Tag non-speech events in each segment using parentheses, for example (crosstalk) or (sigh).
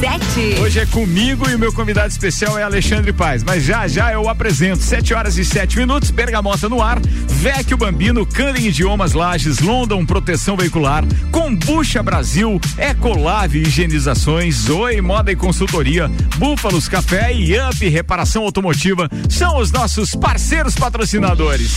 RC7. Hoje é comigo e o meu convidado especial é Alexandre Paz. Mas já já eu apresento. 7 horas e 7 minutos, Bergamota no ar, Vecchio Bambino, Canem Idiomas Lages, London Proteção Veicular, Combucha Brasil, Ecolave Higienizações, Oi Moda e Consultoria, Búfalos Café e Up Reparação Automotiva são os nossos parceiros patrocinadores.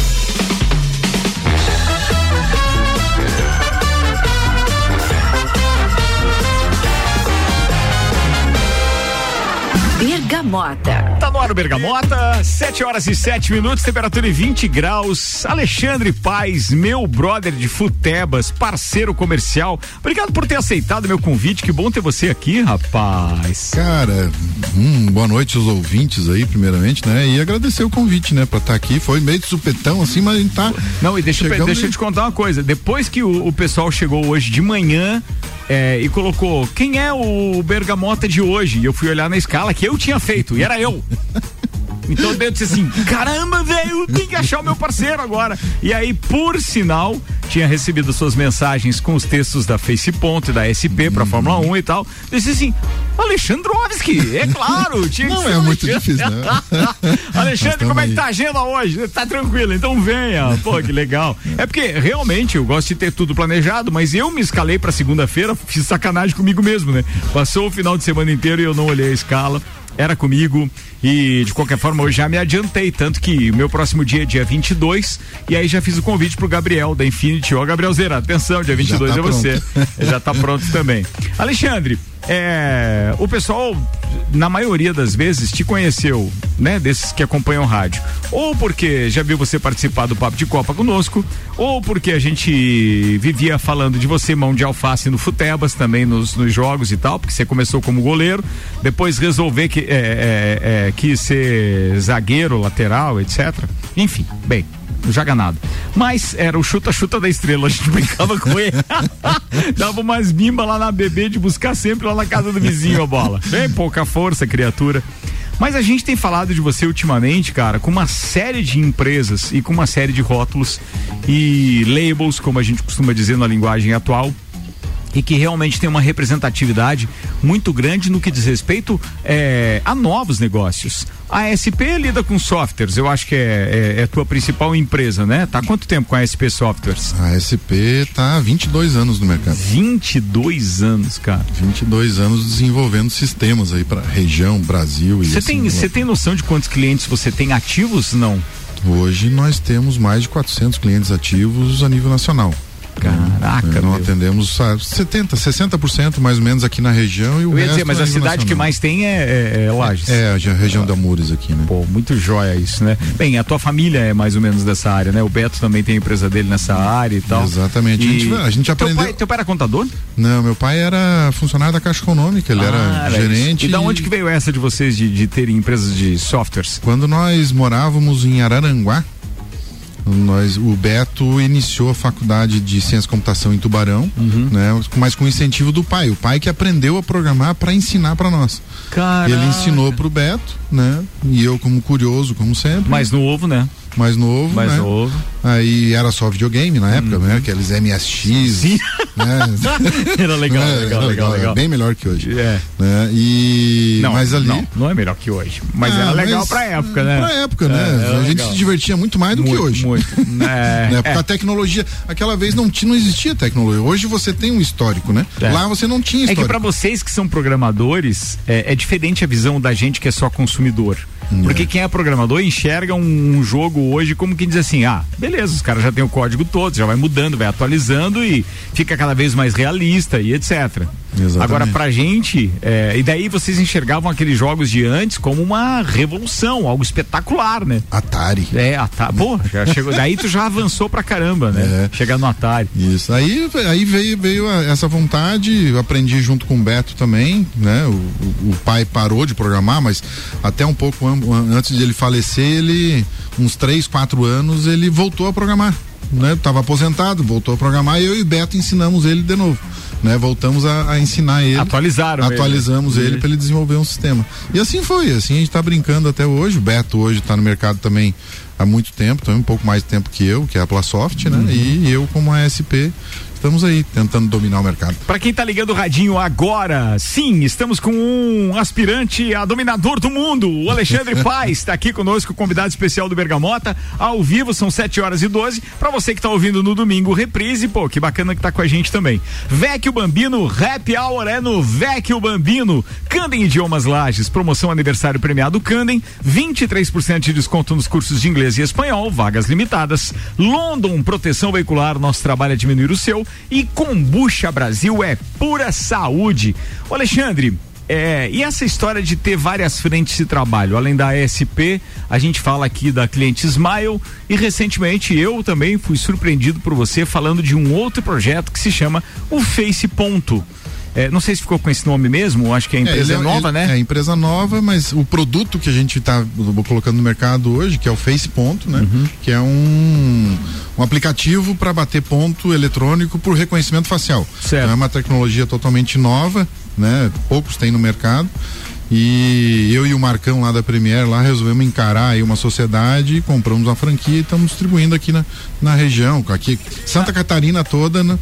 Bergamota. Tá no ar o Bergamota, 7 horas e 7 minutos, temperatura em 20 graus. Alexandre Paz, meu brother de Futebas, parceiro comercial. Obrigado por ter aceitado meu convite. Que bom ter você aqui, rapaz. Cara, hum, boa noite aos ouvintes aí, primeiramente, né? E agradecer o convite, né, pra estar tá aqui. Foi meio de supetão assim, mas a gente tá. Não, e deixa, eu, deixa eu te contar uma coisa. Depois que o, o pessoal chegou hoje de manhã, é, e colocou quem é o Bergamota de hoje. E eu fui olhar na escala que eu tinha feito, e era eu. (laughs) Então eu disse assim: caramba, velho, tem que achar o meu parceiro agora. E aí, por sinal, tinha recebido suas mensagens com os textos da Face Ponto e da SP pra Fórmula 1 e tal. Eu disse assim: Alexandrovski, é claro. Tinha Não é muito difícil, né? (laughs) Alexandre, como é que tá a agenda hoje? Tá tranquilo, então venha. Pô, que legal. É porque realmente eu gosto de ter tudo planejado, mas eu me escalei pra segunda-feira, fiz sacanagem comigo mesmo, né? Passou o final de semana inteiro e eu não olhei a escala era comigo e de qualquer forma eu já me adiantei, tanto que o meu próximo dia é dia 22 e aí já fiz o convite pro Gabriel da Infinity. Ó, Gabriel Zera, atenção, dia 22 tá é você. (laughs) já tá pronto também. Alexandre, é, o pessoal, na maioria das vezes, te conheceu, né? Desses que acompanham rádio. Ou porque já viu você participar do Papo de Copa conosco, ou porque a gente vivia falando de você, mão de alface no Futebas, também nos, nos jogos e tal, porque você começou como goleiro, depois resolver que é, é, é, quis ser zagueiro, lateral, etc. Enfim, bem, não joga nada. Mas era o chuta-chuta da estrela, a gente brincava com ele. (laughs) Dava umas bimba lá na bebê de buscar sempre lá na casa do vizinho a bola. Bem pouca força, criatura. Mas a gente tem falado de você ultimamente, cara, com uma série de empresas e com uma série de rótulos e labels, como a gente costuma dizer na linguagem atual, e que realmente tem uma representatividade muito grande no que diz respeito é, a novos negócios. A SP lida com softwares, eu acho que é, é, é tua principal empresa, né? Tá há quanto tempo com a SP Softwares? A SP tá há 22 anos no mercado. 22 anos, cara. 22 anos desenvolvendo sistemas aí para região, Brasil e Você assim, tem, você tem noção de quantos clientes você tem ativos? Não. Hoje nós temos mais de 400 clientes ativos a nível nacional. Caraca, é, não atendemos 70, 60% mais ou menos aqui na região e o Eu ia dizer, mas a cidade nacional. que mais tem é, é, é Lages. É, a região da Mures aqui, né? Pô, muito jóia isso, né? Bem, a tua família é mais ou menos dessa área, né? O Beto também tem a empresa dele nessa área e tal. Exatamente. E... A, gente, a gente aprendeu. Teu pai, teu pai era contador? Não, meu pai era funcionário da Caixa Econômica, ele ah, era gerente. E da onde que veio essa de vocês de, de terem empresas de softwares? Quando nós morávamos em Araranguá, nós, o Beto iniciou a faculdade de ciência e computação em Tubarão, uhum. né? Mas com incentivo do pai. O pai que aprendeu a programar para ensinar para nós. Caraca. Ele ensinou pro Beto, né? E eu como curioso, como sempre. Mais novo, né? mais novo. Mais né? novo. Aí era só videogame na época, uhum. né? Aqueles MSX. Sim. Né? (laughs) era legal, é, legal, legal, legal, Bem melhor que hoje. É. Né? E. Não, mas ali. Não, não é melhor que hoje. Mas ah, era legal mas, pra época, né? Pra época, né? É, a gente legal. se divertia muito mais do muito, que hoje. Muito. É, (laughs) né? Porque a tecnologia, aquela vez não, não existia tecnologia. Hoje você tem um histórico, né? É. Lá você não tinha histórico. É que pra vocês que são programadores, é, é diferente a visão da gente que é só consumidor. Porque quem é programador enxerga um, um, jogo hoje como que diz assim: ah, beleza, os caras já tem o código todo, já vai mudando, vai atualizando e fica cada vez mais realista e etc. Exatamente. Agora, pra gente, é, e daí vocês enxergavam aqueles jogos de antes como uma revolução, algo espetacular, né? Atari. É, Atari. Pô, já chegou, daí tu já avançou pra caramba, né? É. Chegar no Atari. Isso. Aí, aí veio, veio essa vontade, eu aprendi junto com o Beto também, né? O, o, o pai parou de programar, mas até um pouco antes de ele falecer, ele, uns três, quatro anos, ele voltou a programar. Né? Tava aposentado, voltou a programar e eu e o Beto ensinamos ele de novo né, voltamos a, a ensinar ele. Atualizaram Atualizamos ele, ele para ele desenvolver um sistema. E assim foi, assim a gente está brincando até hoje. O Beto hoje está no mercado também há muito tempo, também um pouco mais de tempo que eu, que é a Plasoft, né? Uhum. E eu como ASP estamos aí tentando dominar o mercado. Para quem tá ligando o radinho agora, sim, estamos com um aspirante a dominador do mundo, o Alexandre (laughs) Paz, está aqui conosco, convidado especial do Bergamota, ao vivo, são 7 horas e 12. Para você que tá ouvindo no domingo, reprise, pô, que bacana que tá com a gente também. Vecchio Bambino, Happy Hour é no Vecchio Bambino, Candem Idiomas Lages, promoção aniversário premiado Candem, 23% de desconto nos cursos de inglês e espanhol, vagas limitadas. London, proteção veicular, nosso trabalho é diminuir o seu e Combucha Brasil é pura saúde. Ô Alexandre, é, e essa história de ter várias frentes de trabalho, além da ESP, a gente fala aqui da cliente Smile e recentemente eu também fui surpreendido por você falando de um outro projeto que se chama o Face Ponto. É, não sei se ficou com esse nome mesmo, acho que a é, empresa é, é nova, ele, né? É empresa nova, mas o produto que a gente está colocando no mercado hoje, que é o Face Ponto, né? Uhum. Que é um, um aplicativo para bater ponto eletrônico por reconhecimento facial. Certo. é uma tecnologia totalmente nova, né? Poucos têm no mercado. E eu e o Marcão lá da Premier lá resolvemos encarar aí uma sociedade, compramos uma franquia e estamos distribuindo aqui na, na região, aqui Santa Catarina toda, né?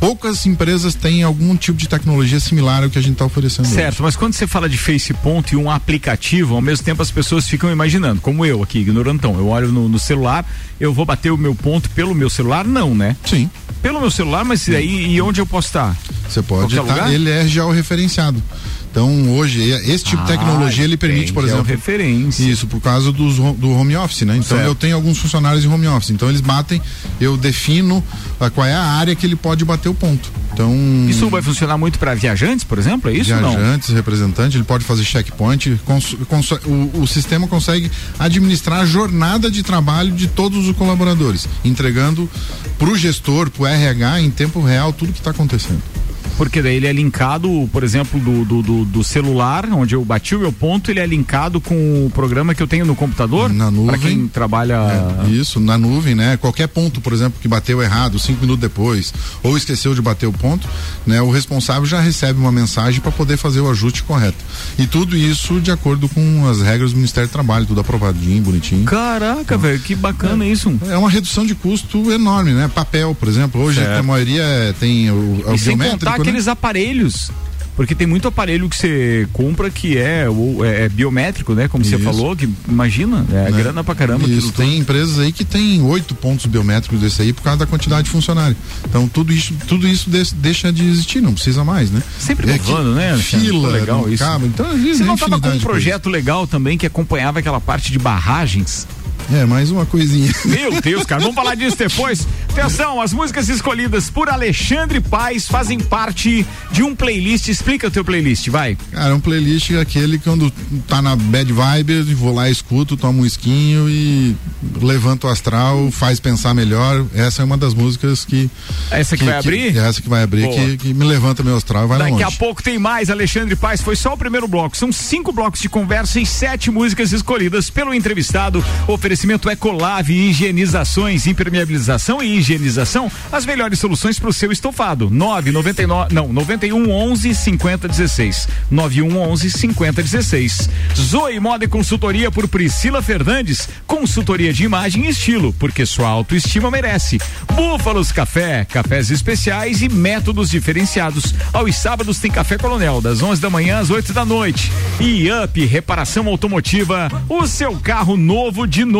Poucas empresas têm algum tipo de tecnologia similar ao que a gente está oferecendo. Certo, hoje. mas quando você fala de Face Ponto e um aplicativo, ao mesmo tempo as pessoas ficam imaginando, como eu aqui, ignorantão, eu olho no, no celular, eu vou bater o meu ponto pelo meu celular? Não, né? Sim. Pelo meu celular, mas aí e onde eu posso estar? Você pode estar, ele é georreferenciado. Então, hoje, esse tipo ah, de tecnologia ele permite, por exemplo. referência. Isso, por causa dos, do home office, né? Então, certo. eu tenho alguns funcionários em home office. Então, eles batem, eu defino a, qual é a área que ele pode bater o ponto. Então. Isso vai funcionar muito para viajantes, por exemplo? É isso? Viajantes, não? representantes, ele pode fazer checkpoint. Cons, cons, o, o sistema consegue administrar a jornada de trabalho de todos os colaboradores, entregando para o gestor, para o RH, em tempo real, tudo que está acontecendo. Porque daí ele é linkado, por exemplo, do, do, do, do, celular, onde eu bati o meu ponto, ele é linkado com o programa que eu tenho no computador? Na nuvem. Para quem trabalha. É, isso, na nuvem, né? Qualquer ponto, por exemplo, que bateu errado cinco minutos depois, ou esqueceu de bater o ponto, né? O responsável já recebe uma mensagem para poder fazer o ajuste correto. E tudo isso de acordo com as regras do Ministério do Trabalho, tudo aprovadinho, bonitinho. Caraca, então, velho, que bacana é, isso. É uma redução de custo enorme, né? Papel, por exemplo, hoje certo. a maioria é, tem o, o biométrico, aqueles aparelhos porque tem muito aparelho que você compra que é, é, é biométrico, né? Como você falou, que imagina, é né? grana pra caramba. Isso, tem tudo. empresas aí que tem oito pontos biométricos desse aí por causa da quantidade de funcionário. Então tudo isso, tudo isso deixa de existir, não precisa mais, né? Sempre é né? Fila, legal isso. Cabo, então, você não tava com um projeto legal também que acompanhava aquela parte de barragens? É, mais uma coisinha. (laughs) Meu Deus, cara, vamos falar disso depois. Atenção, as músicas escolhidas por Alexandre Paz fazem parte de um playlist. Explica o teu playlist, vai. Cara, um playlist é aquele que quando tá na bad vibe, vou lá, escuto, tomo um esquinho e levanto o astral, faz pensar melhor. Essa é uma das músicas que. Essa que, que vai que, abrir? Essa que vai abrir, que, que, me levanta meu astral e vai Daqui longe. a pouco tem mais, Alexandre Paz. Foi só o primeiro bloco. São cinco blocos de conversa e sete músicas escolhidas pelo entrevistado. Oferecimento Ecolave, higienizações, impermeabilização e higienização, as melhores soluções para o seu estofado. 999, não, 91 11 50 16. 91 11 50 16. Zoe Moda e Consultoria por Priscila Fernandes, consultoria de imagem e estilo, porque sua autoestima merece. Búfalos Café, cafés especiais e métodos diferenciados. Aos sábados tem Café Coronel, das 11 da manhã às 8 da noite. E Up Reparação Automotiva, o seu carro novo de novo.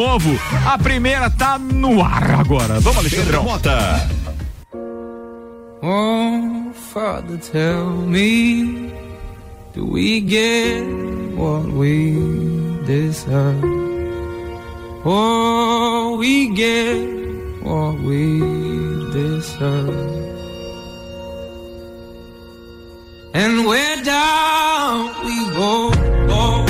A primeira tá no ar agora. Vamos, Alexandre Mota. Oh, Father, tell me, do we get what we deserve? Oh, we get what we deserve. And where down we go, go,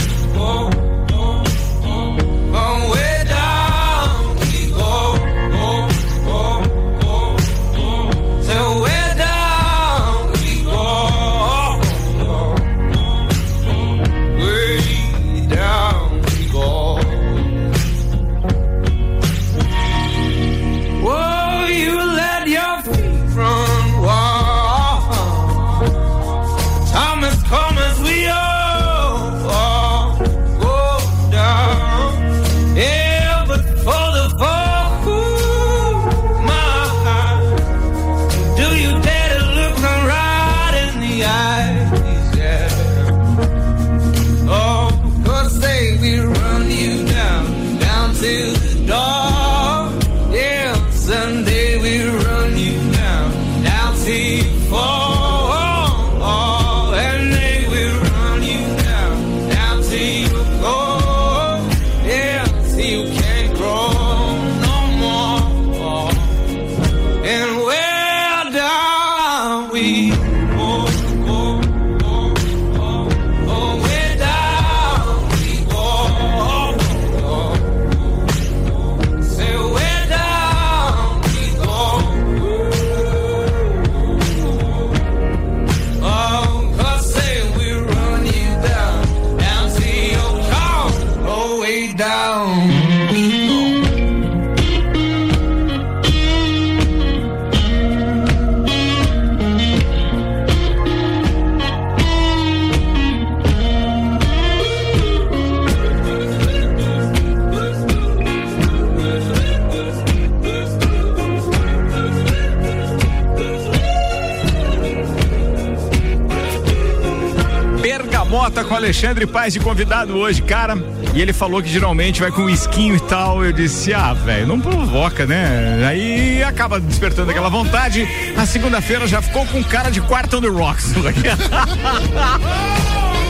Alexandre Paz de convidado hoje, cara. E ele falou que geralmente vai com esquinho e tal. Eu disse, ah, velho, não provoca, né? Aí acaba despertando aquela vontade. Na segunda-feira já ficou com cara de quarto on the rocks. (laughs)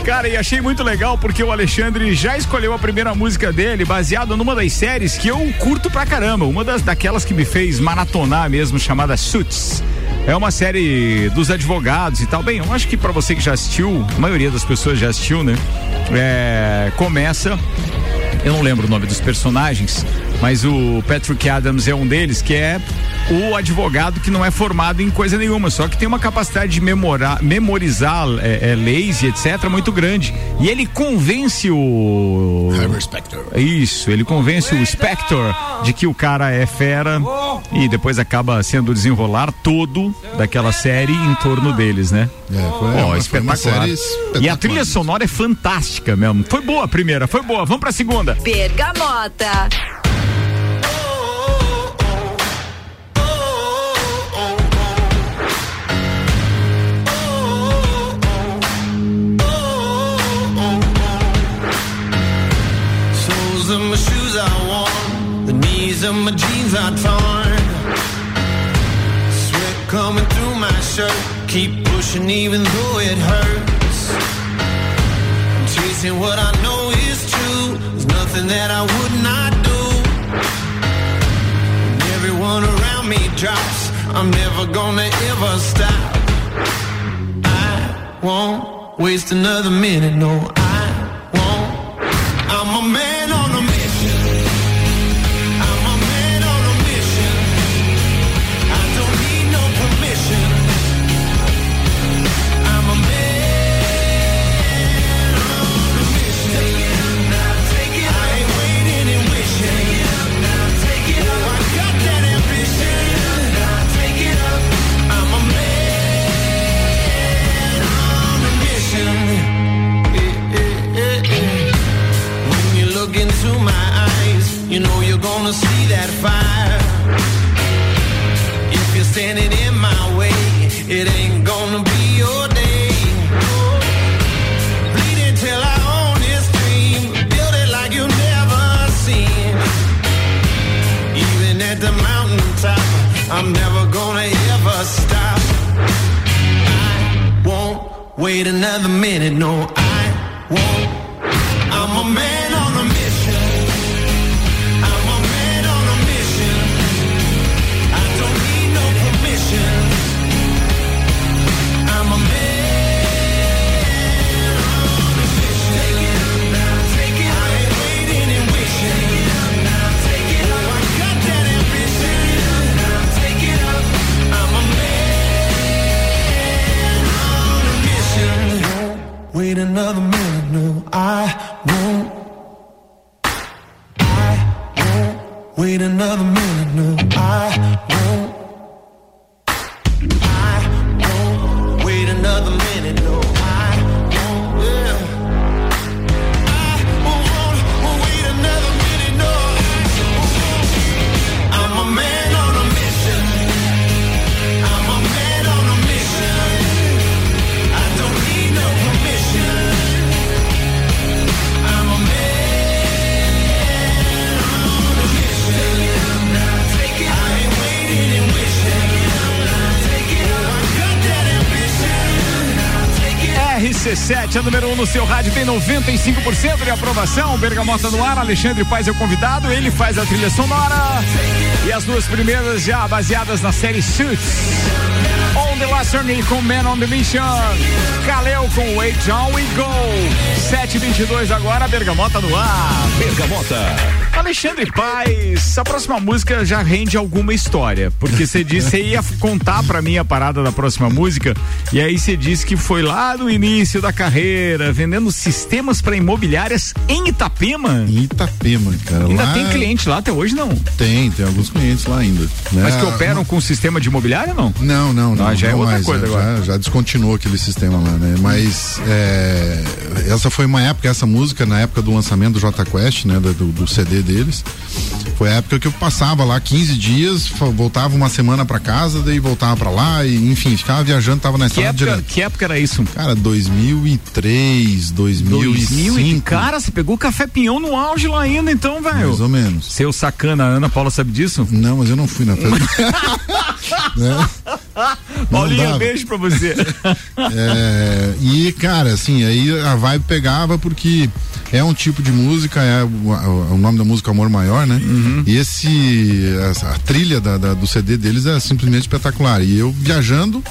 Cara, e achei muito legal porque o Alexandre já escolheu a primeira música dele baseado numa das séries que eu curto pra caramba, uma das daquelas que me fez maratonar mesmo, chamada Suits. É uma série dos advogados e tal. Bem, eu acho que para você que já assistiu, a maioria das pessoas já assistiu, né? É, começa eu não lembro o nome dos personagens, mas o Patrick Adams é um deles, que é o advogado que não é formado em coisa nenhuma, só que tem uma capacidade de memorar, memorizar é, é, leis e etc. muito grande. E ele convence o. Spector. Isso, ele convence o Spector de que o cara é fera e depois acaba sendo o desenrolar todo daquela série em torno deles, né? É, foi, oh, espetacular. espetacular. E a trilha sonora é fantástica mesmo. Foi boa a primeira, foi boa. Vamos pra segunda. Bergamota. Shirt, keep pushing even though it hurts. I'm chasing what I know is true, there's nothing that I would not do. When everyone around me drops, I'm never gonna ever stop. I won't waste another minute, no, no seu rádio, tem 95% de aprovação. Bergamota no ar, Alexandre Paz é o convidado, ele faz a trilha sonora. E as duas primeiras já baseadas na série Suits. On the Last Journey com Man on the Mission. Kaleo com Wait John We Go. 722 agora, Bergamota no ar. Bergamota. Alexandre Paz, a próxima música já rende alguma história, porque você disse, você ia contar pra mim a parada da próxima música, e aí você disse que foi lá no início da carreira, vendendo sistemas para imobiliárias em Itapema. Em Itapema, cara. Ainda lá tem cliente lá até hoje, não? Tem, tem alguns clientes lá ainda. né? Mas que operam com sistema de imobiliária, não? Não, não, não. Ah, já é não outra mais, coisa né? agora. Já, já descontinuou aquele sistema lá, né? Mas é, essa foi uma época, essa música, na época do lançamento do J Quest, né? Do, do CD deles. Foi a época que eu passava lá 15 dias, voltava uma semana para casa, daí voltava para lá e enfim, ficava viajando, tava na estrada época, Que época era isso? Cara, 2003, 2005. 2000, cara, você pegou café pinhão no auge lá ainda então, velho. Mais ou menos. Seu sacana, a Ana Paula sabe disso? Não, mas eu não fui na festa. (laughs) (laughs) Paulinha, beijo pra você. (laughs) é, e, cara, assim, aí a vibe pegava porque é um tipo de música, é o, o nome da música Amor Maior, né? Uhum. E esse, a, a trilha da, da, do CD deles é simplesmente espetacular. E eu viajando,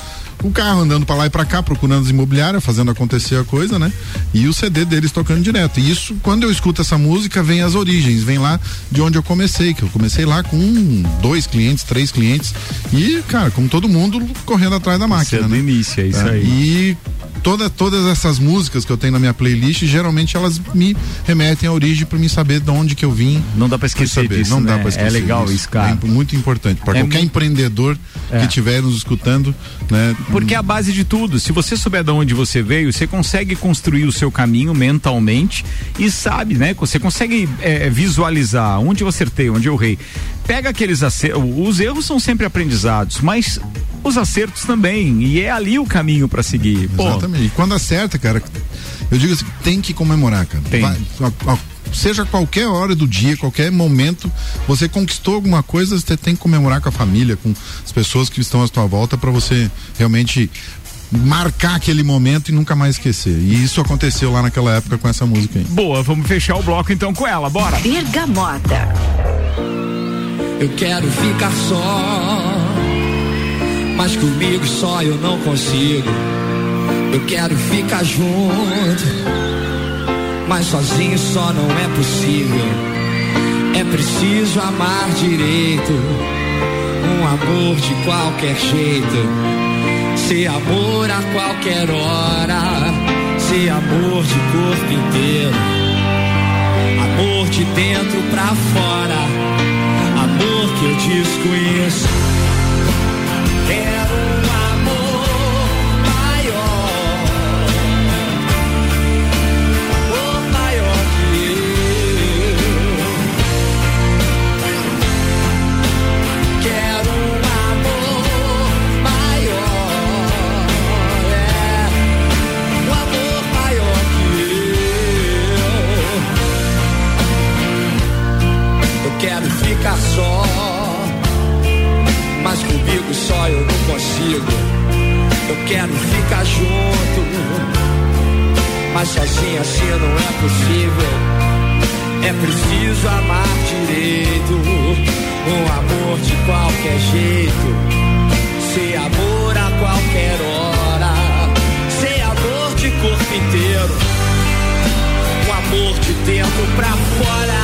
o carro andando para lá e para cá, procurando as imobiliárias, fazendo acontecer a coisa, né? E o CD deles tocando direto. E isso, quando eu escuto essa música, vem as origens, vem lá de onde eu comecei, que eu comecei lá com um, dois clientes, três clientes. E, cara, como todo mundo, correndo atrás da máquina. Isso é né? início, é isso é, aí. E toda, todas essas músicas que eu tenho na minha playlist, geralmente elas me remetem à origem para me saber de onde que eu vim. Não dá para esquecer disso, Não né? dá para esquecer. É legal disso. isso, cara. É muito importante para é qualquer muito... empreendedor é. que estiver nos escutando, né? Porque é a base de tudo. Se você souber de onde você veio, você consegue construir o seu caminho mentalmente e sabe, né? Você consegue é, visualizar onde eu acertei, onde eu errei. Pega aqueles acertos. Os erros são sempre aprendizados, mas os acertos também. E é ali o caminho para seguir. Pô. Exatamente. E quando acerta, cara, eu digo assim, tem que comemorar, cara. Tem. Vai, a, a, seja qualquer hora do dia, qualquer momento, você conquistou alguma coisa, você tem que comemorar com a família, com as pessoas que estão à sua volta para você realmente marcar aquele momento e nunca mais esquecer. E isso aconteceu lá naquela época com essa música aí. Boa, vamos fechar o bloco então com ela, bora. Bergamota. Eu quero ficar só, mas comigo só eu não consigo. Eu quero ficar junto, mas sozinho só não é possível. É preciso amar direito, um amor de qualquer jeito. Ser amor a qualquer hora, ser amor de corpo inteiro, amor de dentro pra fora, amor que eu desconheço. Assim não é possível. É preciso amar direito. Um amor de qualquer jeito. Ser amor a qualquer hora. Ser amor de corpo inteiro. Um amor de dentro pra fora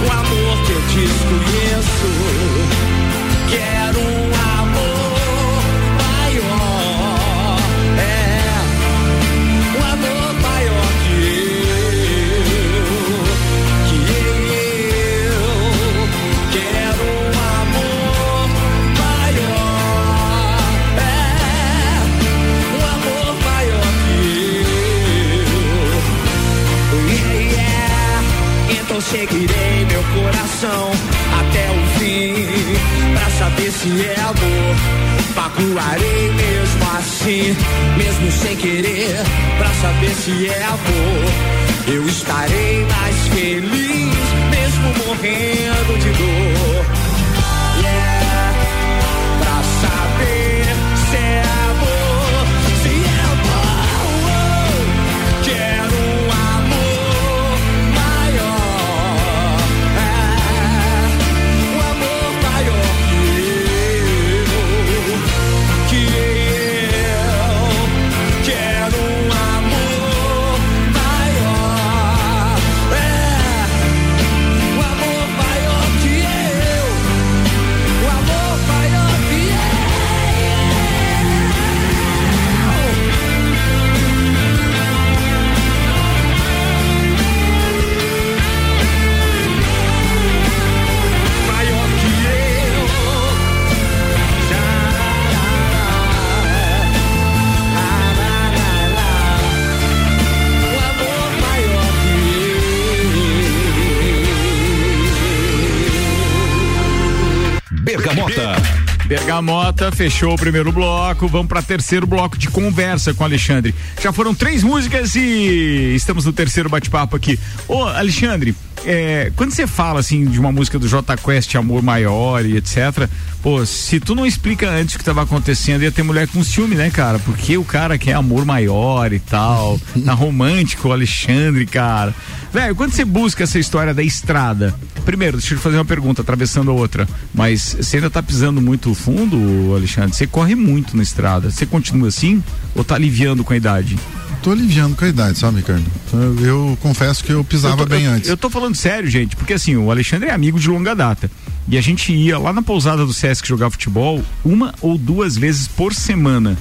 o amor que eu desconheço. Quero um amor mesmo sem querer, pra saber se é amor. Eu estarei mais feliz, mesmo morrendo de dor. Bergamota fechou o primeiro bloco. Vamos para terceiro bloco de conversa com Alexandre. Já foram três músicas e estamos no terceiro bate-papo aqui. Ô, Alexandre, é, quando você fala assim de uma música do J Quest, Amor Maior e etc, pô, se tu não explica antes o que estava acontecendo, ia ter mulher com ciúme, né, cara? Porque o cara quer amor maior e tal, (laughs) tá romântico, o Alexandre, cara. Velho, quando você busca essa história da estrada, primeiro, deixa eu te fazer uma pergunta, atravessando a outra, mas você ainda tá pisando muito fundo, Alexandre? Você corre muito na estrada, você continua assim ou tá aliviando com a idade? Tô aliviando com a idade, sabe, Ricardo? Eu, eu confesso que eu pisava eu tô, bem eu, antes. Eu tô falando sério, gente, porque assim, o Alexandre é amigo de longa data. E a gente ia lá na pousada do Sesc jogar futebol uma ou duas vezes por semana.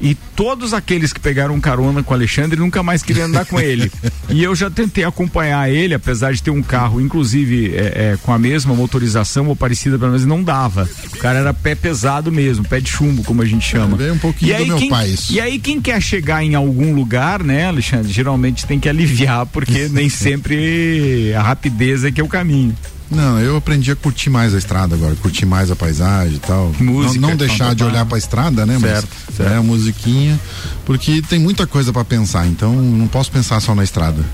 E todos aqueles que pegaram carona com o Alexandre nunca mais queriam andar com ele. (laughs) E eu já tentei acompanhar ele, apesar de ter um carro, inclusive é, é, com a mesma motorização ou parecida, pelo menos não dava. O cara era pé pesado mesmo, pé de chumbo, como a gente chama. É, um pouquinho e aí, do meu quem, pai isso. E aí quem quer chegar em algum lugar, né, Alexandre, geralmente tem que aliviar, porque (laughs) nem sempre a rapidez é que é o caminho. Não, eu aprendi a curtir mais a estrada agora, curtir mais a paisagem e tal. Música, não, não deixar de olhar para a estrada, né? Certo, mas certo. é a musiquinha, porque tem muita coisa para pensar, então não posso pensar só na estrada.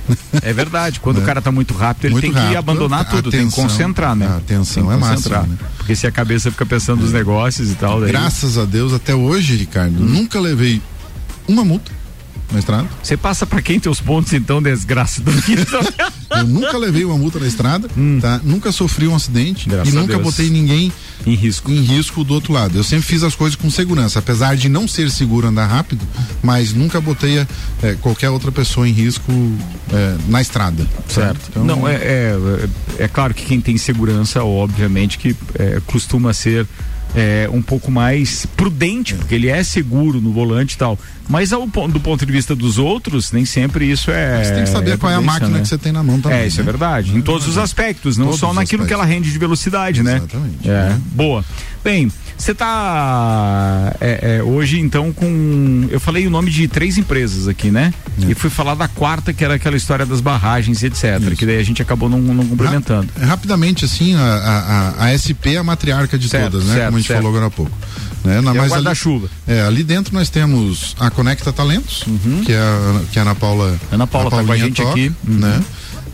É verdade, quando (laughs) o cara tá muito rápido, ele Muito tem que rápido, abandonar tudo, tem que atenção, concentrar, né? a atenção Tem que é máxima, né? Porque se a cabeça fica pensando nos negócios e tal, daí Graças a Deus, até hoje, Ricardo, Hum. nunca levei uma multa na estrada. você passa pra quem teus pontos então, desgraça do (laughs) Eu nunca levei uma multa na estrada, tá? Nunca sofri um acidente Hum. Graças e nunca botei ninguém em risco. em risco do outro lado. Eu sempre fiz as coisas com segurança, apesar de não ser seguro andar rápido, mas nunca botei eh, qualquer outra pessoa em risco eh, na estrada. Certo. Então, Não, é, é, é claro que quem tem segurança, obviamente, que é, costuma ser é, um pouco mais prudente, porque ele é seguro no volante e tal. Mas ao, do ponto de vista dos outros, nem sempre isso é. Você tem que saber é qual é a máquina né? que você tem na mão também. É, isso é né? verdade. Em todos os aspectos, não Todos só naquilo que ela aspectos. rende de velocidade, né? Exatamente. É, Né? boa. Bem, você tá é, é, hoje então com. Eu falei o nome de três empresas aqui, né? É. E fui falar da quarta, que era aquela história das barragens e etc. Isso. Que daí a gente acabou não, não complementando. Ra- rapidamente, assim, a, a, a- SP é a matriarca de Certo, todas, né? certo, Como a gente certo. falou agora há pouco. Né? Na, é ali, guarda-chuva. é, ali dentro nós temos a Conecta Talentos, que, é a, que a Ana Paula. Uhum. Ana Paula a tá com a gente aqui. Uhum. Né?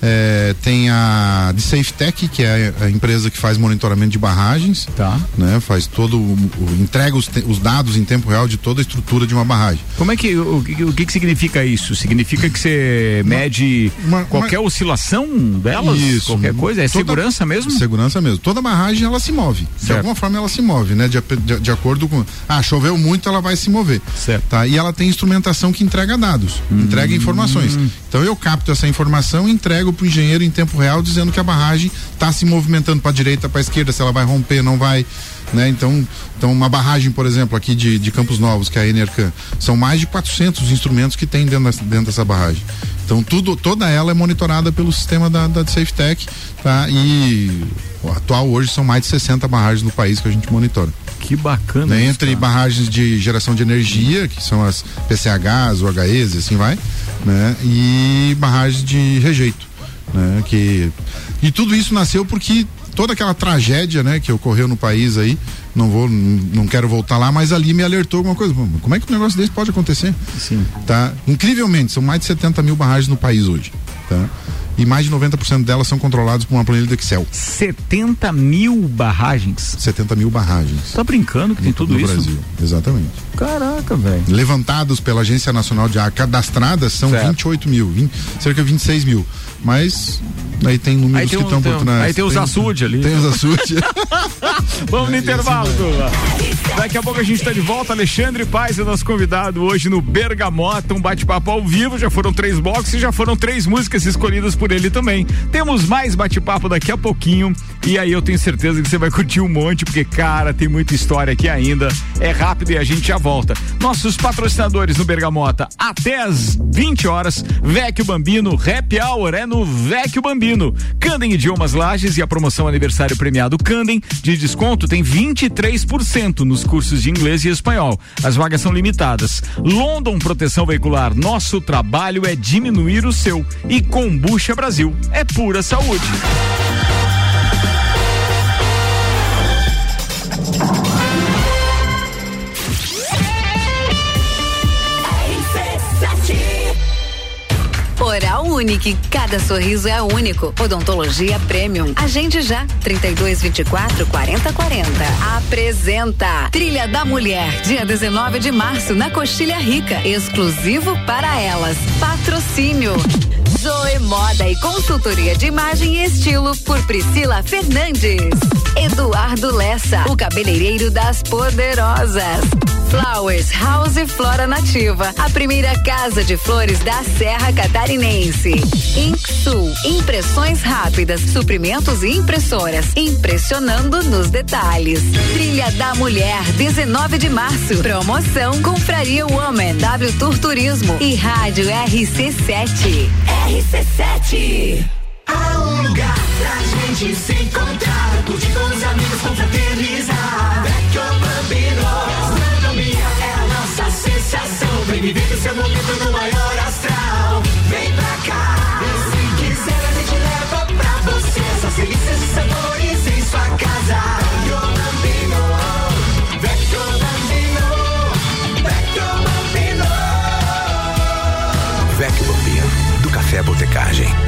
É, tem a de Safe Tech, que é a empresa que faz monitoramento de barragens. Tá. Né? Faz todo o, entrega os, te- os dados em tempo real de toda a estrutura de uma barragem. Como é que o, que- o que, que significa isso? Significa que você mede uma- qualquer oscilação delas? Isso. Qualquer coisa? É Toda- segurança mesmo? Segurança mesmo. Toda barragem ela se move. De Certo. alguma forma ela se move, né? De, de- de acordo com. Ah, choveu muito, ela vai se mover. Certo. Tá? E ela tem instrumentação que entrega dados, Hum. entrega informações. Então eu capto essa informação e entrego para o engenheiro em tempo real dizendo que a barragem está se movimentando para direita, para esquerda, se ela vai romper, não vai. Né? Então, então, uma barragem, por exemplo, aqui de, de Campos Novos, que é a Enercan, são mais de 400 os instrumentos que tem dentro, dessa- dentro dessa barragem. Então, tudo, toda ela é monitorada pelo sistema da, da SafeTech, tá? E o atual hoje são mais de 60 barragens no país que a gente monitora. Que bacana. Né? Entre cara. barragens de geração de energia, que são as PCHs, UHEs e assim vai, né? E barragens de rejeito, né? Que e tudo isso nasceu porque toda aquela tragédia, né, que ocorreu no país aí, não vou, não quero voltar lá, mas ali me alertou alguma coisa. Como é que um negócio desse pode acontecer? Sim. Tá? Incrivelmente, são mais de 70 mil barragens no país hoje, tá? E mais de 90% delas são controladas por uma planilha do Excel. 70 mil barragens. 70 mil barragens. Tá brincando que tem tudo no isso? Brasil. Exatamente. Caraca, velho. levantados pela Agência Nacional de Água, cadastradas são Certo. 28 mil, 20, cerca de 26 mil. Mas aí tem números Aí tem que um- estão tem por trás. aí tem os açude ali. Tem os açude. (laughs) Vamos no intervalo, turma. Daqui a pouco a gente tá de volta. Alexandre Paz é nosso convidado hoje no Bergamota, um bate-papo ao vivo. Já foram três blocos e já foram três músicas escolhidas por ele também. Temos mais bate-papo daqui a pouquinho. E aí eu tenho certeza que você vai curtir um monte, porque, cara, tem muita história aqui ainda. É rápido e a gente já volta. Nossos patrocinadores no Bergamota, até às 20 horas. Vecchio Bambino, Happy Hour é no Vecchio Bambino. Candem Idiomas Lages e a promoção aniversário premiado Candem de desconto tem 23% nos cursos de inglês e espanhol. As vagas são limitadas. London Proteção Veicular, nosso trabalho é diminuir o seu. E Combucha Brasil, é pura saúde. Oral Unique, cada sorriso é único. Odontologia Premium. Agende já, 32 24 40 40. Apresenta Trilha da Mulher, dia 19 de março, na Coxilha Rica, exclusivo para elas. Patrocínio. Zoe Moda e consultoria de imagem e estilo por Priscila Fernandes. Eduardo Lessa, o cabeleireiro das poderosas. Flowers House Flora Nativa, a primeira casa de flores da Serra Catarinense. Inksul, impressões rápidas, suprimentos e impressoras, impressionando nos detalhes. Trilha da Mulher, 19 de março. Promoção Confraria Woman, W Tour Turismo e Rádio RC7. RC7. Há um lugar pra gente se encontrar, com os amigos, confraternizar. Vem viver o seu momento no maior astral. Vem pra cá, e se quiser a gente leva pra você essas delícias e sabores em sua casa. Vecchio Bambino, Vecchio Bambino, Vecchio Bambino. Vecchio Bambino, do Café Botecagem.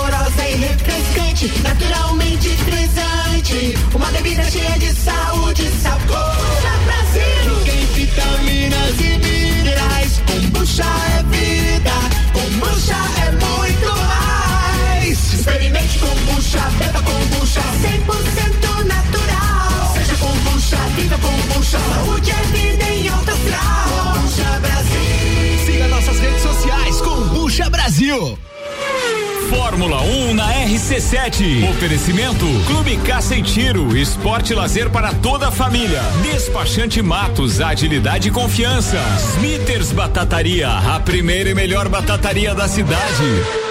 e refrescante, naturalmente frisante. Uma bebida cheia de saúde e sabor. Brasil. Tem vitaminas e minerais. Kombucha é vida. Kombucha é muito mais. Experimente kombucha, beba kombucha. 100% natural. Seja kombucha, viva kombucha. Saúde é vida em alto astral. Kombucha Brasil. Siga nossas redes sociais, Kombucha Brasil. Fórmula 1 na RC7. Oferecimento Clube Caça e Tiro, esporte lazer para toda a família. Despachante Matos, agilidade e confiança. Smithers Batataria, a primeira e melhor batataria da cidade.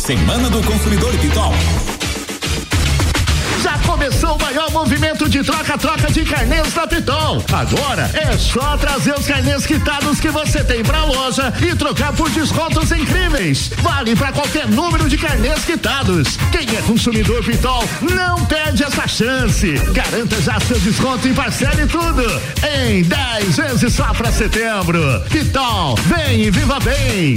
Semana do Consumidor Pitol. Já começou o maior movimento de troca-troca de carnês da Piton. Agora é só trazer os carnês quitados que você tem pra loja e trocar por descontos incríveis. Vale para qualquer número de carnês quitados. Quem é consumidor Pitol não perde essa chance. Garanta já seu desconto e parcele tudo em 10 vezes só pra setembro. Pitol, vem e viva bem.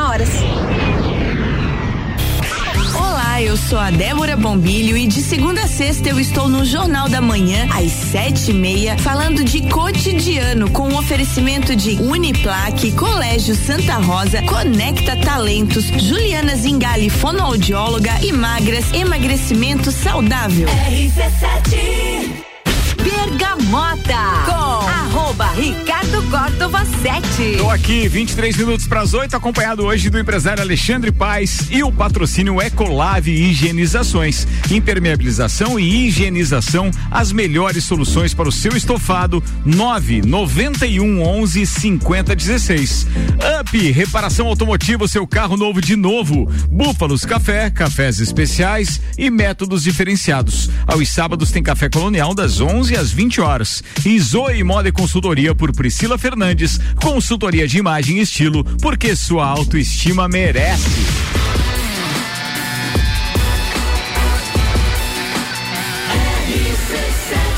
horas. Olá, eu sou a Débora Bombilho e de segunda a sexta eu estou no Jornal da Manhã, às sete e meia, falando de cotidiano com o oferecimento de Uniplaque, Colégio Santa Rosa, Conecta Talentos, Juliana Zingali, fonoaudióloga e magras, emagrecimento saudável. RC7 Bergamota com arroba Ricardo Córdova 7. Tô aqui, 23 minutos para as 8, acompanhado hoje do empresário Alexandre Paz e o patrocínio Ecolave Higienizações. Impermeabilização e higienização, as melhores soluções para o seu estofado. 9 91 11 50 16. Up, reparação automotiva, seu carro novo de novo. Búfalos Café, cafés especiais e métodos diferenciados. Aos sábados tem café colonial das 11 às 20 horas. E Zoe Moda e Consultoria por Priscila Fernandes, consultoria de imagem e estilo, porque sua autoestima merece.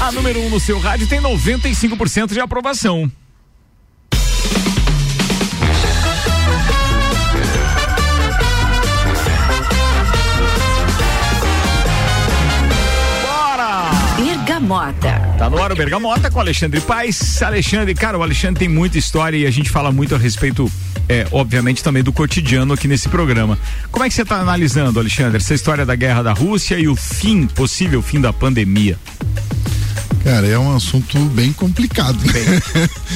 A número 1 um no seu rádio tem 95% de aprovação. Bergamota. Tá no ar o Bergamota com Alexandre Paes. Alexandre, cara, o Alexandre tem muita história e a gente fala muito a respeito, é, obviamente, também do cotidiano aqui nesse programa. Como é que você está analisando, Alexandre, essa história da guerra da Rússia e o fim, possível fim da pandemia? Cara, é um assunto bem complicado. Bem.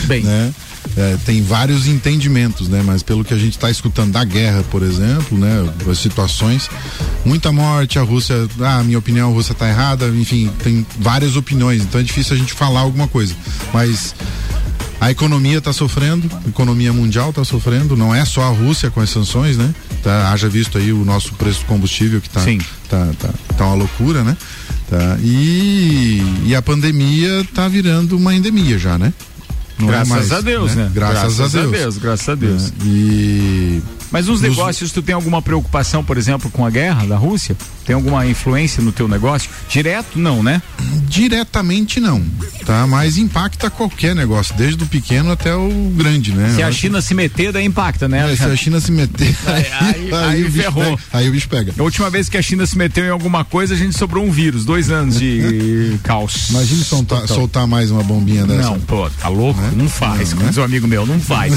bem. (laughs) né? É, tem vários entendimentos, né? Mas pelo que a gente está escutando da guerra, por exemplo, né? As situações, muita morte, a Rússia, ah, minha opinião, a Rússia está errada, enfim, tem várias opiniões, então é difícil a gente falar alguma coisa. Mas a economia está sofrendo, a economia mundial está sofrendo, não é só a Rússia com as sanções, né? Tá, haja visto aí o nosso preço do combustível que está tá, tá, tá uma loucura, né? Tá, e, e a pandemia está virando uma endemia já, né? Não graças é mais, a Deus, né? né? Graças, graças, a, Deus. a Deus. Graças a Deus. É, e mas nos negócios, tu tem alguma preocupação, por exemplo, com a guerra da Rússia? Tem alguma influência no teu negócio? Direto, não, né? Diretamente não, tá? Mas impacta qualquer negócio, desde o pequeno até o grande, né? Se a China se meter, daí impacta, né? É, se a China se meter, (laughs) aí, aí, aí, aí o ferrou. Pega, aí o bicho pega. A última vez que a China se meteu em alguma coisa, a gente sobrou um vírus, dois anos de (laughs) caos. Imagine soltar, soltar, mais uma bombinha dessa. Não, pô, tá louco? Né? Não faz, não, como né? diz um amigo meu, não (laughs) faz.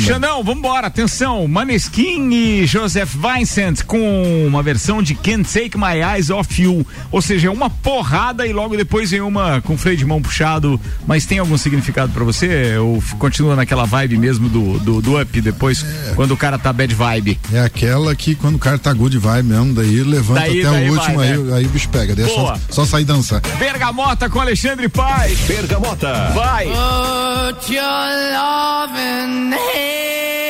Xanão, vambora, atenção, Maneskin e Joseph Vincent com uma versão de Can't Take My Eyes Off You, ou seja, uma porrada e logo depois vem uma com freio de mão puxado, mas tem algum significado para você ou continua naquela vibe mesmo do, do, do up depois, é. quando o cara tá bad vibe? É aquela que quando o cara tá good vibe mesmo, daí levanta daí, até daí o último, vai, aí, né? aí, o bicho pega, daí é só, só sair dançar. Bergamota com Alexandre Paz. Bergamota. Vai. Put your love in hand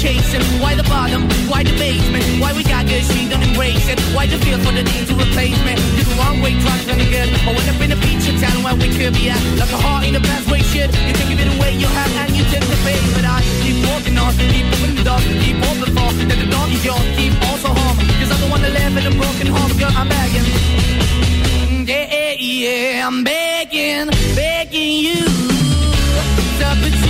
chasing, why the bottom, why the basement, why we got good, she don't embrace it. Why the feel for the need to replace me? You're the wrong way, trying to good. I went up in a feature town where we could be at. Like a heart in a best way, shit. You can give it away, you have, and you take the bait. But I keep walking on, keep moving the dog, keep open for. That the dog is yours, keep also home. Cause the one that live in a broken home, girl, I'm begging. Yeah, yeah, yeah, I'm begging, begging you to put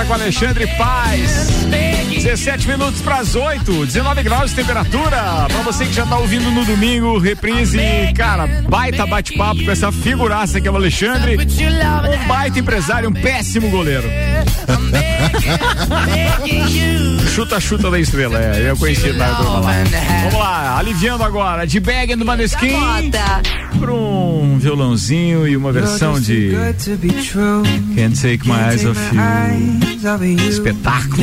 Bergamota com Alexandre Paz. 17 minutos para as 8, 19 graus de temperatura. Pra você que já tá ouvindo no domingo, reprise. Cara, baita bate-papo com essa figuraça que é o Alexandre. Um baita empresário, um péssimo goleiro. (laughs) chuta, chuta da estrela, é. Eu conheci na. Vamos lá, aliviando agora, de bag no Maneskin. Pra um violãozinho e uma versão de Can't Take My Eyes Off You. Espetáculo.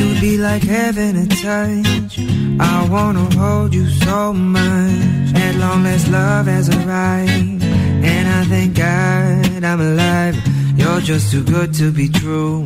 I wanna hold you so much. At long last, love has arrived. And I thank God I'm alive. You're just too good to be true.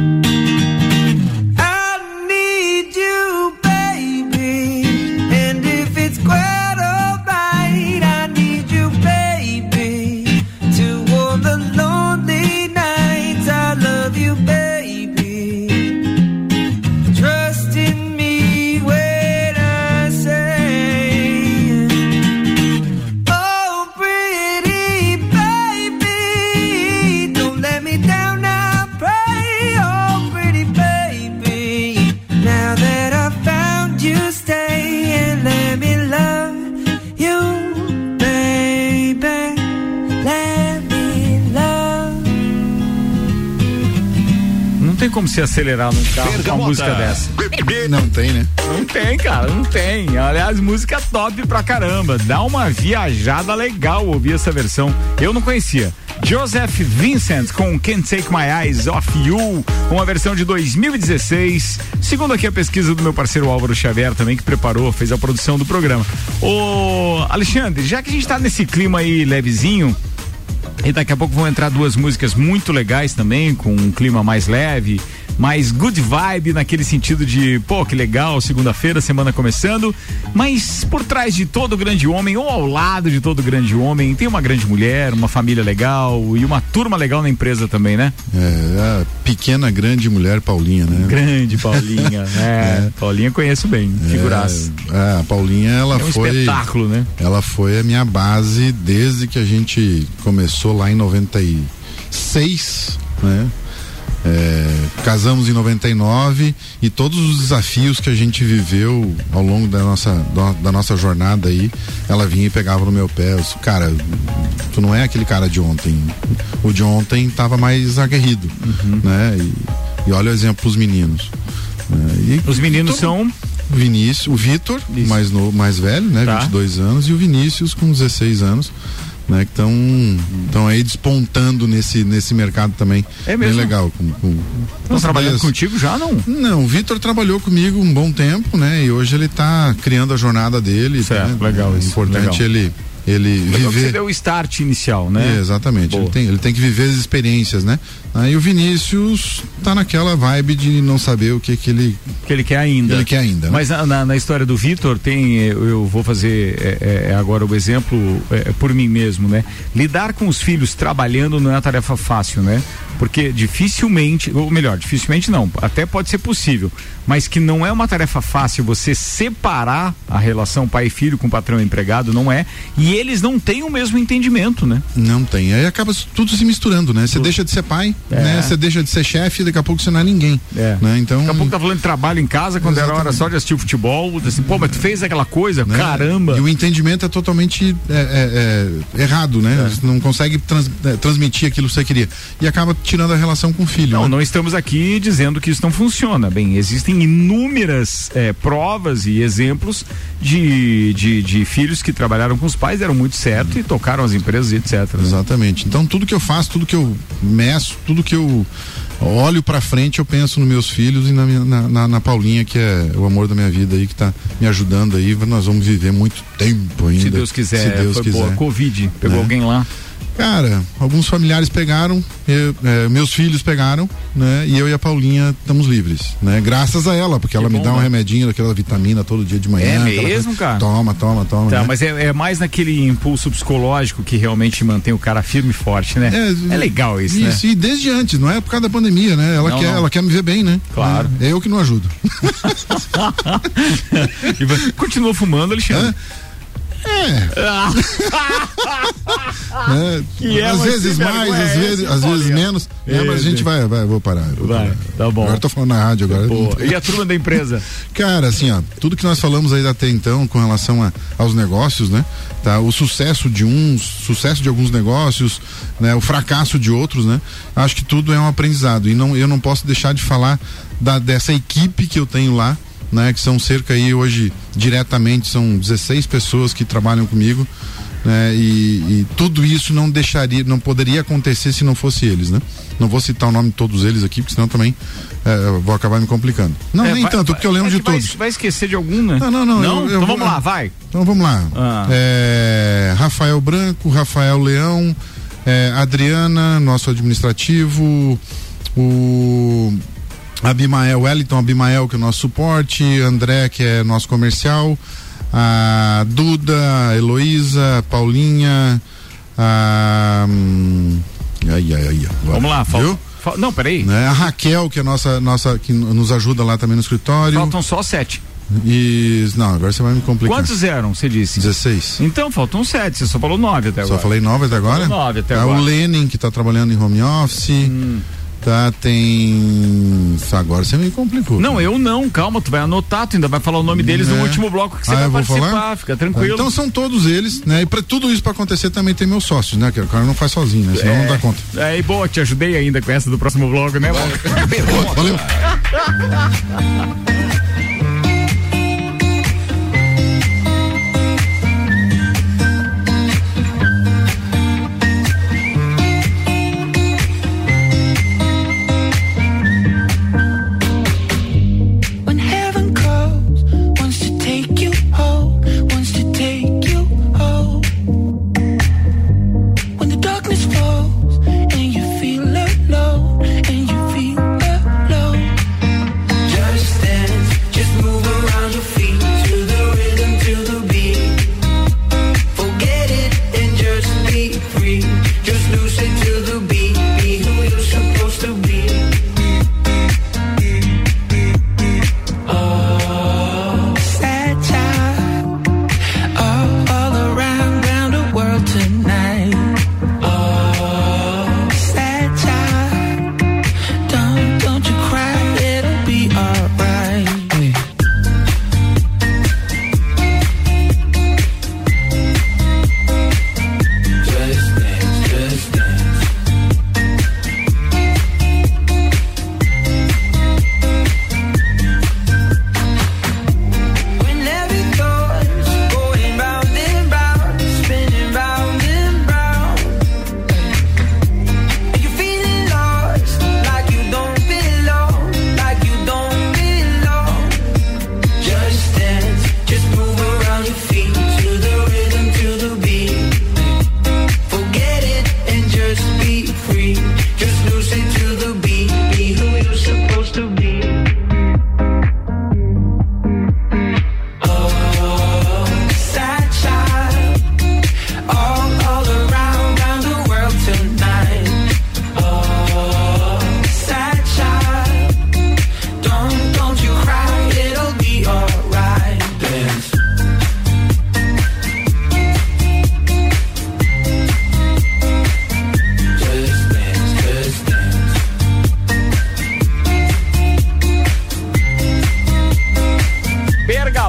Se acelerar num carro com uma música dessa. Não tem, né? Não tem, cara, não tem. Aliás, música top pra caramba. Dá uma viajada legal ouvir essa versão. Eu não conhecia. Joseph Vincent com Can't Take My Eyes Off You, uma versão de 2016. Segundo aqui a pesquisa do meu parceiro Álvaro Xavier também, que preparou, fez a produção do programa. Ô, Alexandre, já que a gente tá nesse clima aí levezinho, e daqui a pouco vão entrar duas músicas muito legais também, com um clima mais leve, mais good vibe, naquele sentido de, pô, que legal, segunda-feira, semana começando. Mas por trás de todo grande homem, ou ao lado de todo grande homem, tem uma grande mulher, uma família legal e uma turma legal na empresa também, né? É, a pequena, grande mulher Paulinha, né? Grande (laughs) Paulinha, é, Paulinha conheço bem, figuraça. É, a Paulinha, ela É um foi. espetáculo, né? Ela foi a minha base desde que a gente começou lá em 96, né? É, casamos em 99 e todos os desafios que a gente viveu ao longo da nossa, da, da nossa jornada aí, ela vinha e pegava no meu pé. Eu disse, cara, tu não é aquele cara de ontem. O de ontem tava mais aguerrido, né? E, e olha o exemplo pros meninos. né? E Os meninos são Vinícius, o Vitor, mais, no, mais velho, né? Tá. 22 anos, e o Vinícius com 16 anos, né? Que estão aí despontando nesse, nesse mercado também. É Bem mesmo? legal. Com, com, Estão trabalhando contigo já, não? Não, o Vitor trabalhou comigo um bom tempo, né? E hoje ele está criando a jornada dele. Certo, né? legal É isso, importante legal. ele ele que viver deu o start inicial, né? É, exatamente. Ele tem, ele tem que viver as experiências, né? Aí o Vinícius tá naquela vibe de não saber o que que ele que ele quer ainda. Ele quer ainda. né? Mas na, na- na história do Vitor tem, eu, vou fazer é, é, agora o exemplo é, por mim mesmo, né? Lidar com os filhos trabalhando não é uma tarefa fácil, né? Porque dificilmente, ou melhor, dificilmente não, até pode ser possível, mas que não é uma tarefa fácil você separar a relação pai e filho com patrão e empregado, não é? E eles não têm o mesmo entendimento, né? Não tem. Aí acaba tudo se misturando, né? Você deixa de ser pai, É. né? Você deixa de ser chefe e daqui a pouco você não é ninguém. É. Né? Então. Daqui a pouco tá falando de trabalho em casa quando era hora só de assistir o futebol, assim, pô, mas tu fez aquela coisa, né? caramba. E o entendimento é totalmente é, é, é, errado, né? Você não consegue trans- é, transmitir aquilo que você queria. E acaba tirando a relação com o filho. Não, né? não estamos aqui dizendo que isso não funciona. Bem, existem inúmeras eh, provas e exemplos de, de, de filhos que trabalharam com os pais, deram muito certo e tocaram as empresas etc. né? Exatamente. Então tudo que eu faço, tudo que eu meço, tudo que eu olho pra frente, eu penso nos meus filhos e na, minha- na, na- na Paulinha, que é o amor da minha vida aí, que tá me ajudando aí. Nós vamos viver muito tempo ainda. Se Deus quiser, Se Deus foi quiser. boa. Covid, pegou Né? alguém lá? Cara, alguns familiares pegaram, eu, é, meus filhos pegaram, né? E eu e a Paulinha estamos livres, né? Graças a ela, porque ela me bom, dá um né? remedinho daquela vitamina todo dia de manhã. É mesmo, cara? Toma, toma, toma. Tá, né? mas é, é mais naquele impulso psicológico que realmente mantém o cara firme e forte, né? É, legal isso, né? Isso, e desde antes, não é por causa da pandemia, né? Ela, Não, quer, não. ela quer me ver bem, né? Claro. É eu que não ajudo. (laughs) Continua fumando, Alexandre? Né? (laughs) Que é, às mas vezes mais, às é vezes, às vezes menos. né? mas a gente vai, vai, vou parar. vou Vai, parar. tá bom. Agora tô falando na rádio agora. Boa. E a turma da empresa? (laughs) Cara, assim, ó, tudo que nós falamos aí até então com relação a- aos negócios, né? Tá, o sucesso de uns, sucesso de alguns negócios, né? O fracasso de outros, né? Acho que tudo é um aprendizado e não, eu não posso deixar de falar da, dessa equipe que eu tenho lá, né? Que são cerca aí hoje diretamente são 16 pessoas que trabalham comigo. Né, e, e tudo isso não deixaria, não poderia acontecer se não fosse eles, né? Não vou citar o nome de todos eles aqui, porque senão também eh, eu vou acabar me complicando. Não, É, nem vai- tanto, porque eu lembro é de que vai- todos. Vai esquecer de algum, né? Não, não, não. eu- eu então vou- vamos lá, vai. Então vamos lá. Ah. É, Rafael Branco, Rafael Leão, é, Adriana, nosso administrativo, o Abimael Wellington, Abimael, que é o nosso suporte, André, que é nosso comercial, a Duda, a Heloísa, a Paulinha, a. hum, Ai, ai, ai. agora. Vamos lá, falta. fal- Não, peraí. Né? A Raquel, que é nossa, nossa, que nos ajuda lá também no escritório. Faltam só sete. E. Não, agora você vai me complicar. Quantos eram, você disse? 16. Então, faltam sete. Você só falou nove até agora. Só falei nove até agora? Nove até agora. Hum. O Lenin, que tá trabalhando em home office. Tá, tem. Agora você me complicou. Não, eu não, calma, tu vai anotar, tu ainda vai falar o nome deles no É. último bloco que você Ah, vai participar, falar? fica tranquilo. Então são todos eles, né? E pra tudo isso pra acontecer também tem meus sócios, né? Que o cara não faz sozinho, né? Senão É. não dá conta. É, e boa, te ajudei ainda com essa do próximo bloco, né? Valeu. (laughs)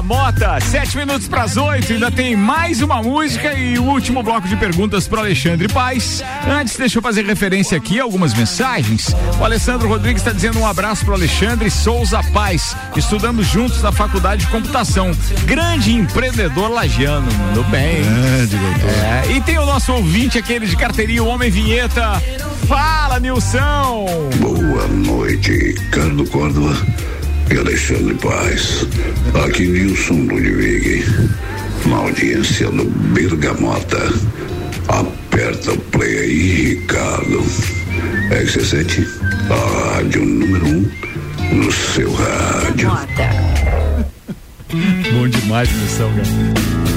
volta, sete minutos para as oito. Ainda tem mais uma música e o último bloco de perguntas para Alexandre Paz. Antes, deixa eu fazer referência aqui a algumas mensagens. O Alessandro Rodrigues está dizendo um abraço para Alexandre Souza Paz, estudando juntos na Faculdade de Computação. Grande empreendedor lagiano, mandou bem. Grande, doutor. É, e tem o nosso ouvinte, aquele de carteirinha, o Homem Vinheta. Fala, Nilson! Boa noite, Carlos Córdova e Alexandre Paz. Aqui Nilson Ludwig, na audiência do Bergamota. Aperta o play aí, Ricardo. É que você sente? A rádio número um no seu rádio. (laughs) Bom demais, Nilson, cara.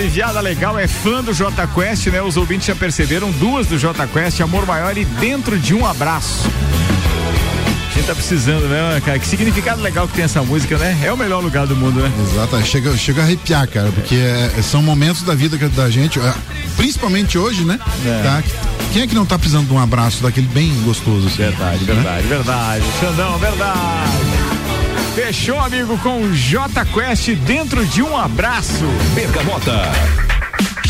Aliviada legal, é fã do J Quest, né? Os ouvintes já perceberam duas do J Quest, Amor Maior e Dentro de um Abraço. A gente tá precisando, né, cara? Que significado legal que tem essa música, né? É o melhor lugar do mundo, né? Exato, chega, chega a arrepiar, cara, porque é- são momentos da vida da gente, é, principalmente hoje, né? É. Tá? Quem é que não tá precisando de um abraço daquele bem gostoso assim? Verdade, verdade, verdade. Xandão, verdade. Fechou, amigo, com J Quest dentro de um abraço. Bergamota.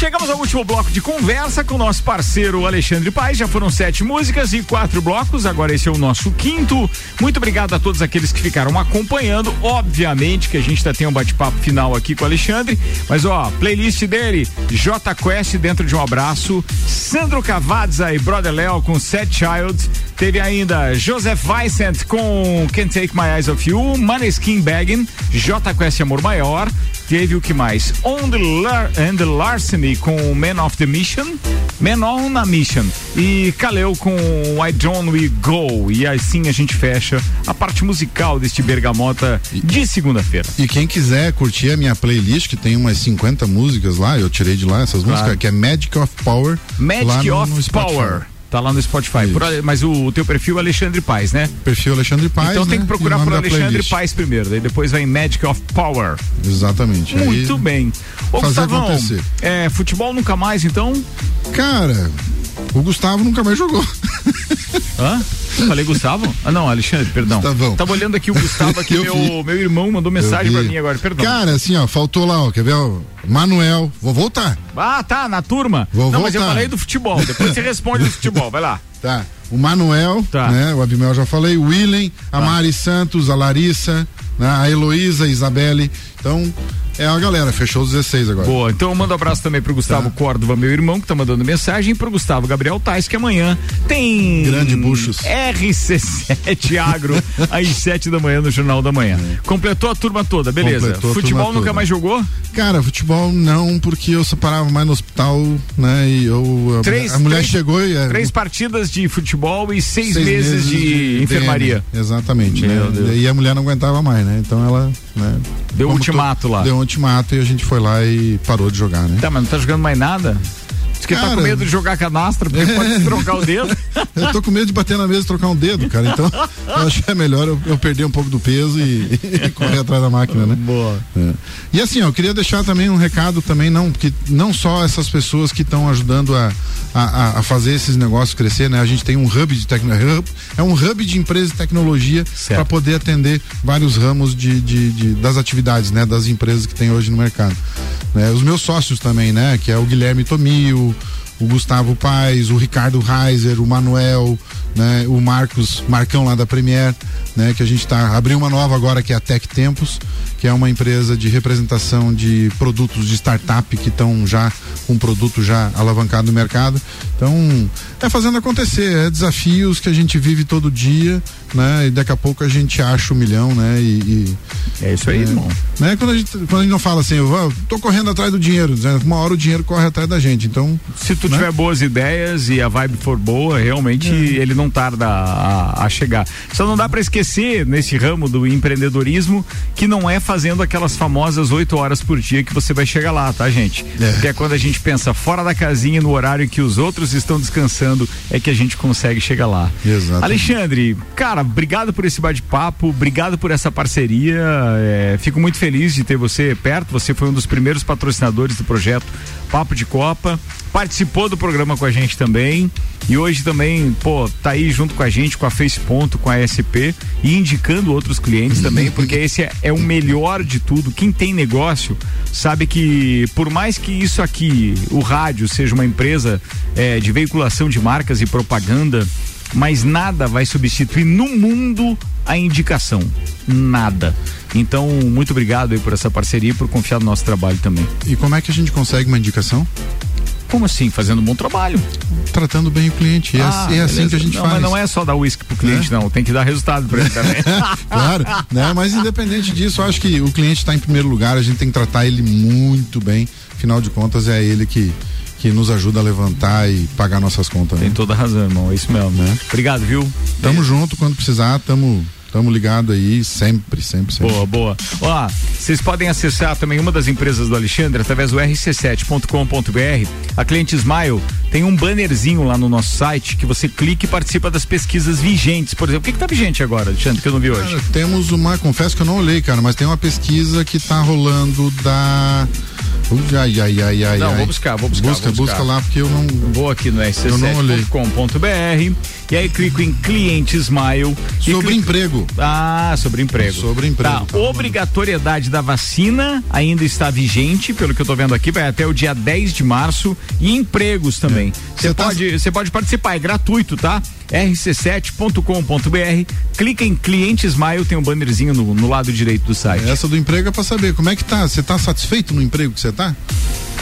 Chegamos ao último bloco de conversa com o nosso parceiro Alexandre Paes. Já foram sete músicas e quatro blocos. Agora esse é o nosso quinto. Muito obrigado a todos aqueles que ficaram acompanhando. Obviamente que a gente ainda tem um bate-papo final aqui com o Alexandre. Mas ó, playlist dele: J Quest dentro de um abraço. Sandro Cavazza e Brother Léo com Set Child. Teve ainda Joseph Vicent com Can't Take My Eyes Off You. Maneskin Baggin. J Quest Amor Maior. Teve o que mais? On the, Lar and the Larceny com Man of the Mission. Man on a Mission. E Kaleo com Why Don't We Go. E assim a gente fecha a parte musical deste Bergamota de segunda-feira. E quem quiser curtir a minha playlist, que tem umas 50 músicas lá, eu tirei de lá essas Claro. músicas, que é Magic of Power. Magic of no. Power. Tá lá no Spotify. Por mas o, o teu perfil é Alexandre Paz, né? Perfil Alexandre Paz. Então tem né? que procurar E o nome por Alexandre. Paz primeiro. Daí depois vai em Magic of Power. Exatamente. Muito Aí, bem. Ô, fazer Gustavão, acontecer. é, futebol nunca mais, então? Cara, o Gustavo nunca mais jogou. Hã? Falei Gustavo? Ah, não, Alexandre, perdão. Gustavão. Tava olhando aqui o Gustavo aqui, (laughs) Eu meu, vi. meu irmão mandou mensagem vi. mim agora, perdão. Cara, assim, ó, faltou lá, ó, quer ver? ó, Manuel, vou voltar. Ah, tá, na turma. Vou não, mas eu voltar. falei do futebol. Depois você responde do futebol, vai lá. (laughs) Tá. O Manuel, Tá. né? O Abimel já falei, o Willen, a Mari Santos, a Larissa, né, a Heloísa, a Isabelle. Então, é a galera, fechou os 16 agora. Boa, então eu mando um abraço também pro Gustavo Córdova, meu irmão, que tá mandando mensagem, e pro Gustavo Gabriel Tais, que amanhã tem. Grande Buchos. RC7 (laughs) Agro, às 7 da manhã no Jornal da Manhã. Completou a turma toda, beleza. Completou Futebol nunca toda. mais jogou? Cara, futebol não, porque eu separava mais no hospital, né? E eu. A, Três- a mulher três- chegou e. é, Três partidas de futebol e seis, seis meses, de, enfermaria. DM, exatamente, né? E a mulher não aguentava mais, né? Então ela. Né, Deu ultimato lá. Deu ultimato e a gente foi lá e parou de jogar, né? Tá, mas não tá jogando mais nada? Diz que tá Cara- com medo de jogar canastra, porque pode (laughs) trocar o dedo. Eu tô com medo de bater na mesa e trocar um dedo, cara. Então, eu acho que é melhor eu, eu perder um pouco do peso e, (laughs) e correr atrás da máquina, né? Boa. É. E assim, ó, eu queria deixar também um recado também, não, porque não só essas pessoas que estão ajudando a, a, a- a fazer esses negócios crescer, né? A gente tem um hub de tecnologia, é um hub de empresas de tecnologia para poder atender vários ramos de, de- de- das atividades, né? Das empresas que tem hoje no mercado. Né? Os meus sócios também, né? Que é o Guilherme Tomio, o Gustavo Paz, o Ricardo Reiser, o Manuel, né? O Marcos, Marcão lá da Premier, né? Que a gente tá abriu uma nova agora que é a Tech Tempos, que é uma empresa de representação de produtos de startup que estão já com um produto já alavancado no mercado. Então, é fazendo acontecer, é desafios que a gente vive todo dia, né? E daqui a pouco a gente acha o milhão, né? E, é isso aí, né? irmão. Né? Quando, a gente, quando a gente não fala assim, eu tô correndo atrás do dinheiro, né? uma hora o dinheiro corre atrás da gente. Então, Se tu tiver boas ideias e a vibe for boa, realmente ele não tarda a, a chegar. Só não dá pra esquecer nesse ramo do empreendedorismo que não é fazendo aquelas famosas oito horas por dia que você vai chegar lá, tá, gente? Porque é quando a gente pensa fora da casinha no horário em que os outros estão descansando é que a gente consegue chegar lá. Exato. Alexandre, cara, obrigado por esse bate-papo, obrigado por essa parceria. é, fico muito feliz de ter você perto. Você foi um dos primeiros patrocinadores do projeto Papo de Copa. Participou do programa com a gente também. E hoje também, pô, tá aí junto com a gente, com a Face Ponto, com a SP e indicando outros clientes também, (laughs) porque esse é, é o melhor de tudo. Quem tem negócio sabe que, por mais que isso aqui, o rádio, seja uma empresa é, de veiculação de marcas e propaganda, mas nada vai substituir no mundo a indicação. Nada. Então, muito obrigado aí por essa parceria e por confiar no nosso trabalho também. e como é que a gente consegue uma indicação? Como assim? Fazendo um bom trabalho. Tratando bem o cliente. E é, Ah, é assim que a gente não, faz. Mas não é só dar uísque pro cliente, não. Tem que dar resultado pra ele também. (laughs) claro, né? Mas independente disso, eu acho que o cliente está em primeiro lugar, a gente tem que tratar ele muito bem. Afinal de contas, é ele que, que nos ajuda a levantar e pagar nossas contas. Tem né? toda razão, irmão. É isso mesmo. Obrigado, viu? Tamo junto quando precisar, tamo, tamo ligado aí, sempre, sempre, sempre. Boa, boa. Ó, vocês podem acessar também uma das empresas do Alexandre através do rc7.com.br. A cliente Smile tem um bannerzinho lá no nosso site que você clica e participa das pesquisas vigentes. Por exemplo, o que, que tá vigente agora, Alexandre, que eu não vi hoje? Cara, temos uma, confesso que eu não olhei, cara, mas tem uma pesquisa que tá rolando da. Ui, ai, ai, ai, ai, Não, ai. vou buscar, vou buscar. Busca, vou buscar. busca lá, porque eu não. Vou aqui no Eu não olhei. rc7.com.br e aí clico em cliente Smile. Sobre clico- emprego. Ah, sobre emprego. Sobre emprego. Tá, obrigatoriedade da vacina ainda está vigente, pelo que eu tô vendo aqui, vai até o dia 10 de março e empregos também. Você tá- pode, você pode participar, é gratuito, tá? rc7.com.br, clica em cliente Smile, tem um bannerzinho no, no lado direito do site. Essa do emprego é pra saber como é que tá. Você tá satisfeito no emprego que você tá?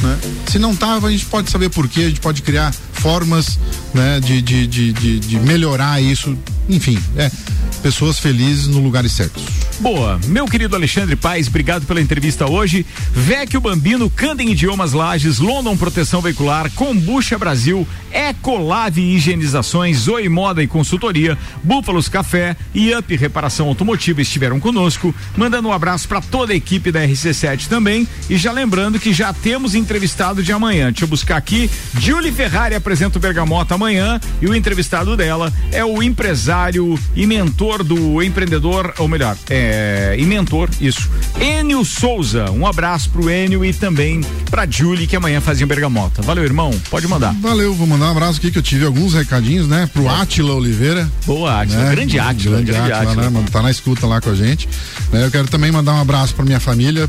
Né? Se não tava, a gente pode saber por quê, a gente pode criar formas né, de, de, de, de, de melhorar isso. Enfim, é pessoas felizes no lugares certos. Boa, meu querido Alexandre Paes, obrigado pela entrevista hoje. Vecchio Bambino, Candem Idiomas Lages, London Proteção Veicular, Combucha Brasil, Ecolave Higienizações, Zoe Moda e Consultoria, Búfalos Café e Up Reparação Automotiva estiveram conosco, mandando um abraço para toda a equipe da RC7 também e já lembrando que já temos entrevistado de amanhã. Deixa eu buscar aqui, Julie Ferrari apresenta o Bergamota amanhã e o entrevistado dela é o empresário e mentor do empreendedor, ou melhor, é e mentor, isso. Enio Souza, um abraço pro Enio e também pra Julie, que amanhã fazia bergamota. Valeu, irmão, pode mandar. Valeu, vou mandar um abraço aqui que eu tive alguns recadinhos, né? Pro Átila Oliveira. Boa, Átila, né? grande Átila, Grande, grande Átila, Átila. né? Tá na escuta lá com a gente. Né? Eu quero também mandar um abraço pra minha família,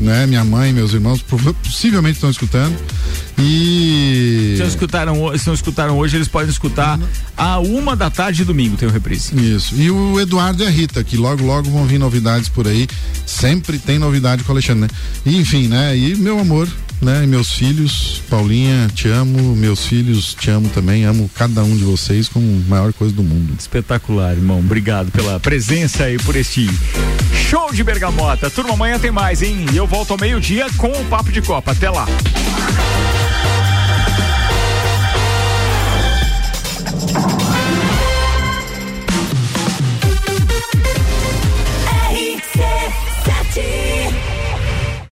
né? Minha mãe, meus irmãos, possivelmente estão escutando. E. Se não escutaram, se não escutaram hoje, eles podem escutar a uma da tarde domingo, tem o reprise. Isso. E o Eduardo e a Rita, que logo, logo vão vir novidades por aí. Sempre tem novidade com o Alexandre, né? E, enfim, né? E meu amor, né? E meus filhos, Paulinha, te amo. Meus filhos, te amo também. Amo cada um de vocês como a maior coisa do mundo. Espetacular, irmão. Obrigado pela presença e por este show de bergamota. Turma, amanhã tem mais, hein? E eu volto ao meio-dia com o Papo de Copa. Até lá.